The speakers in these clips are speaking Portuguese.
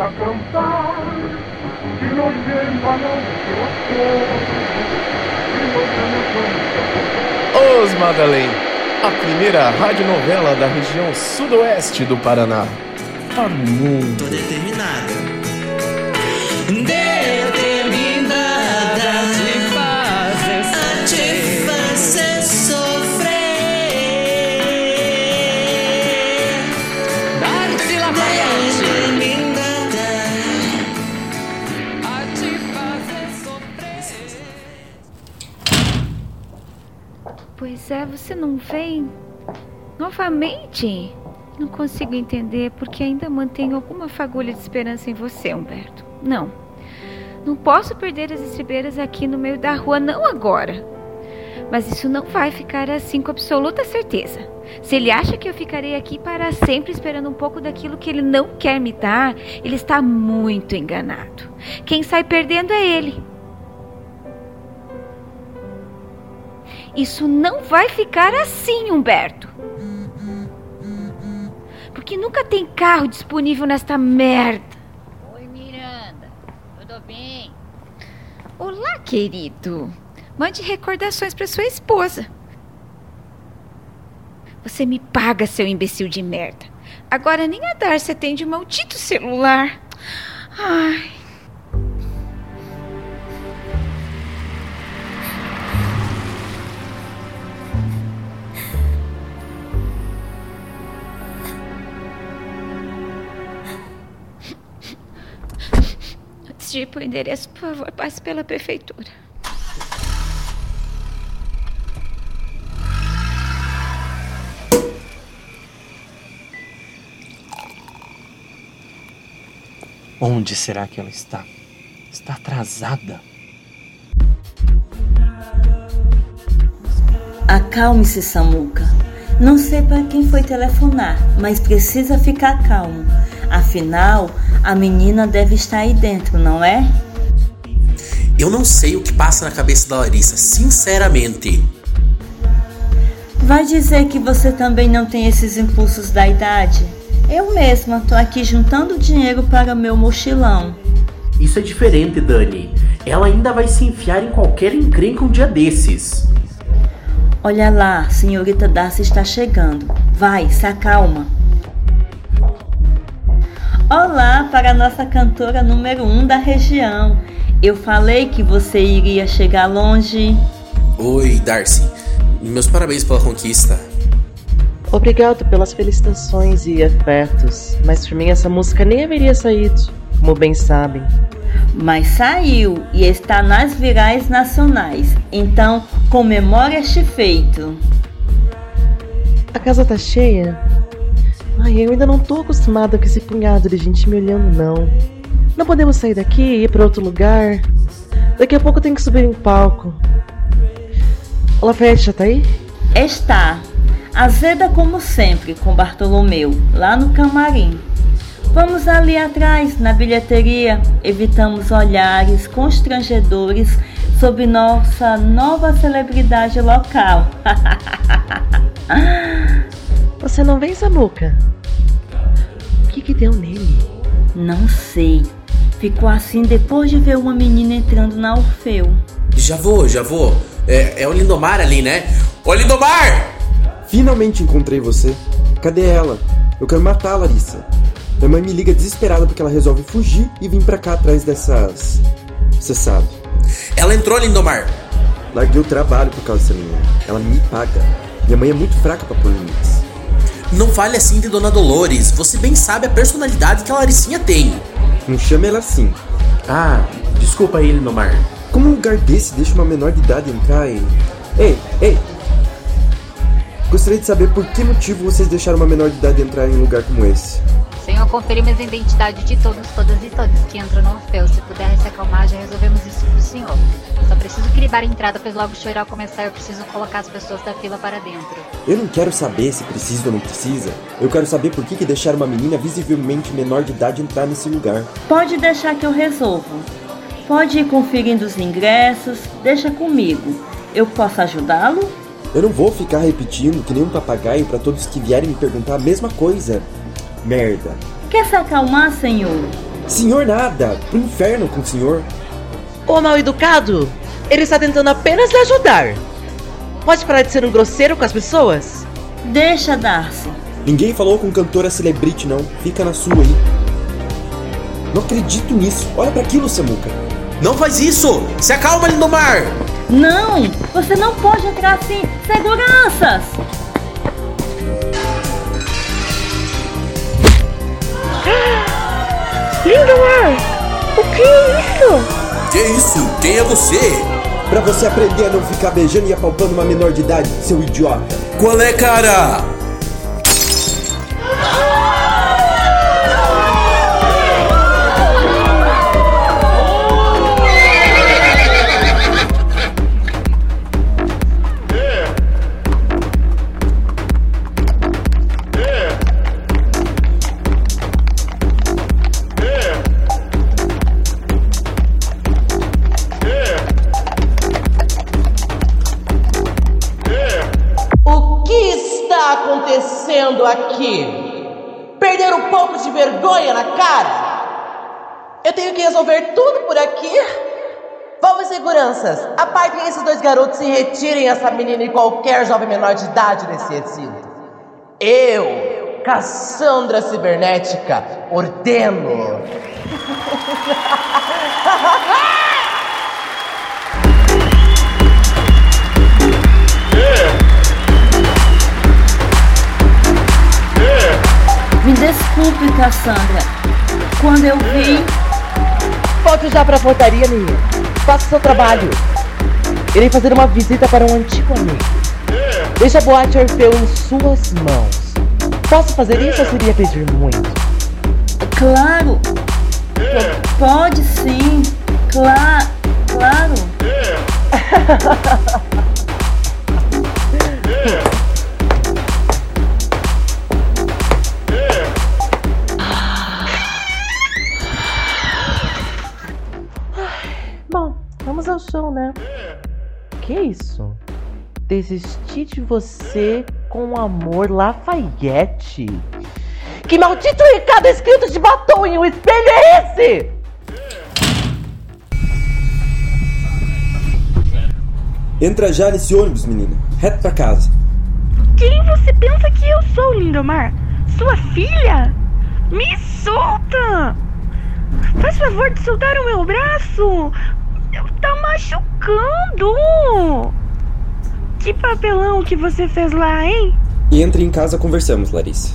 a cantar, que nos lleva Os Madalém, a primeira radionovela da região sudoeste do Paraná. Para o mundo. Tô determinada. Pois é, você não vem novamente? Não consigo entender porque ainda mantenho alguma fagulha de esperança em você, Humberto. Não. Não posso perder as estribeiras aqui no meio da rua, não agora. Mas isso não vai ficar assim com absoluta certeza. Se ele acha que eu ficarei aqui para sempre esperando um pouco daquilo que ele não quer me dar, ele está muito enganado. Quem sai perdendo é ele. Isso não vai ficar assim, Humberto. Porque nunca tem carro disponível nesta merda. Oi, Miranda. Tudo bem? Olá, querido. Mande recordações para sua esposa. Você me paga, seu imbecil de merda. Agora nem a Darcy atende o maldito celular. Ai. Antes de ir para o endereço, por favor, passe pela prefeitura. Onde será que ela está? Está atrasada. Acalme-se, Samuca. Não sei para quem foi telefonar, mas precisa ficar calmo. Afinal, a menina deve estar aí dentro, não é? Eu não sei o que passa na cabeça da Larissa, sinceramente. Vai dizer que você também não tem esses impulsos da idade? Eu mesma tô aqui juntando dinheiro para meu mochilão. Isso é diferente, Dani. Ela ainda vai se enfiar em qualquer encrenca um dia desses. Olha lá, senhorita Darcy está chegando. Vai, se acalma. Olá para a nossa cantora número um da região. Eu falei que você iria chegar longe. Oi, Darcy. Meus parabéns pela conquista. Obrigado pelas felicitações e afetos, mas por mim essa música nem haveria saído, como bem sabem. Mas saiu e está nas virais nacionais, então comemore este feito. A casa tá cheia? Ai, eu ainda não tô acostumada com esse punhado de gente me olhando, não. Não podemos sair daqui e ir para outro lugar? Daqui a pouco tem que subir em palco. O Lafayette já tá aí? Está. Azeda como sempre com Bartolomeu, lá no camarim. Vamos ali atrás, na bilheteria. Evitamos olhares constrangedores sobre nossa nova celebridade local. Você não vem, Samuca? O que, que deu nele? Não sei. Ficou assim depois de ver uma menina entrando na Orfeu. Já vou, já vou. É, é o Lindomar ali, né? Ô Lindomar! Finalmente encontrei você. Cadê ela? Eu quero matar a Larissa. Minha mãe me liga desesperada porque ela resolve fugir e vir pra cá atrás dessas. Você sabe. Ela entrou, Lindomar. Larguei o trabalho por causa dessa menina. Ela me paga. Minha mãe é muito fraca pra pôr limites. Não fale assim de Dona Dolores. Você bem sabe a personalidade que a Laricinha tem. Não chame ela assim. Ah, desculpa aí, Lindomar. Como um lugar desse deixa uma menor de idade entrar e. Ei, ei! Gostaria de saber por que motivo vocês deixaram uma menor de idade entrar em um lugar como esse. Senhor, conferimos a identidade de todos, todas e todos que entram no Orfeu. Se puder se acalmar, já resolvemos isso pro senhor. Só preciso cribar a entrada, pois logo o show irá começar eu preciso colocar as pessoas da fila para dentro. Eu não quero saber se precisa ou não precisa. Eu quero saber por que, que deixaram uma menina visivelmente menor de idade entrar nesse lugar. Pode deixar que eu resolvo. Pode ir conferindo os ingressos, deixa comigo. Eu posso ajudá-lo? Eu não vou ficar repetindo que nem um papagaio para todos que vierem me perguntar a mesma coisa. Merda. Quer se acalmar, senhor? Senhor nada! Pro inferno com o senhor! Ô mal educado! Ele está tentando apenas lhe ajudar! Pode parar de ser um grosseiro com as pessoas? Deixa, Darcy. Ninguém falou com cantora celebrity, não. Fica na sua aí. Não acredito nisso. Olha para aquilo, Samuca. Não faz isso! Se acalma, Lindomar! Não! Você não pode entrar assim! Seguranças! Lindomar! O que é isso? Que isso? Quem é você? Pra você aprender a não ficar beijando e apalpando uma menor de idade, seu idiota. Qual é, cara? Aqui? Perder um pouco de vergonha na cara? Eu tenho que resolver tudo por aqui? Vamos, seguranças, apartem esses dois garotos e retirem essa menina e qualquer jovem menor de idade desse recinto. Eu, Cassandra Cibernética, ordeno. Cassandra. Quando eu vi. Volte já pra portaria, menina. Faça seu trabalho. Irei fazer uma visita para um antigo amigo. Deixa a boate Orfeu em suas mãos. Posso fazer isso ou seria pedir muito? Claro! Pode sim! Cla claro! né? Que isso? Desistir de você com amor Lafayette? Que maldito recado escrito de batom em um espelho é esse? Entra já nesse ônibus, menina. Reto pra casa. Quem você pensa que eu sou, Lindomar? Sua filha? Me solta! Faz favor de soltar o meu braço! Tá machucando! Que papelão que você fez lá, hein? E entre em casa conversamos, Larissa.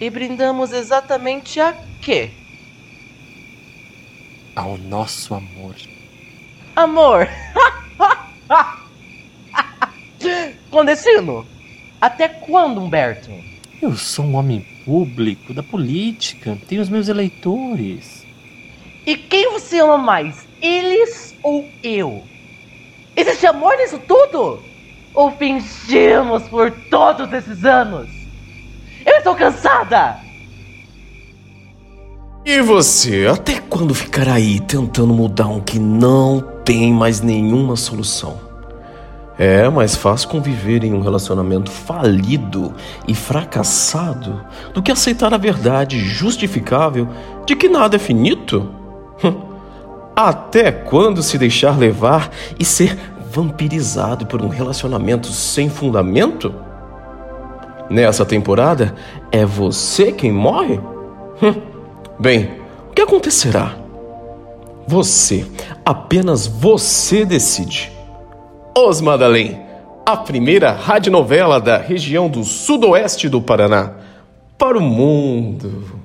E brindamos exatamente a quê? Ao nosso amor. Amor! Clandestino! Até quando, Humberto? Eu sou um homem público da política. Tenho os meus eleitores. E quem você ama mais, eles ou eu? Existe amor nisso tudo? Ou fingimos por todos esses anos? Eu estou cansada! E você, até quando ficará aí tentando mudar um que não tem mais nenhuma solução? É mais fácil conviver em um relacionamento falido e fracassado do que aceitar a verdade justificável de que nada é finito? Hum. Até quando se deixar levar e ser vampirizado por um relacionamento sem fundamento? Nessa temporada, é você quem morre? Hum. Bem, o que acontecerá? Você, apenas você decide. Os Madalém, a primeira radionovela da região do sudoeste do Paraná, para o mundo.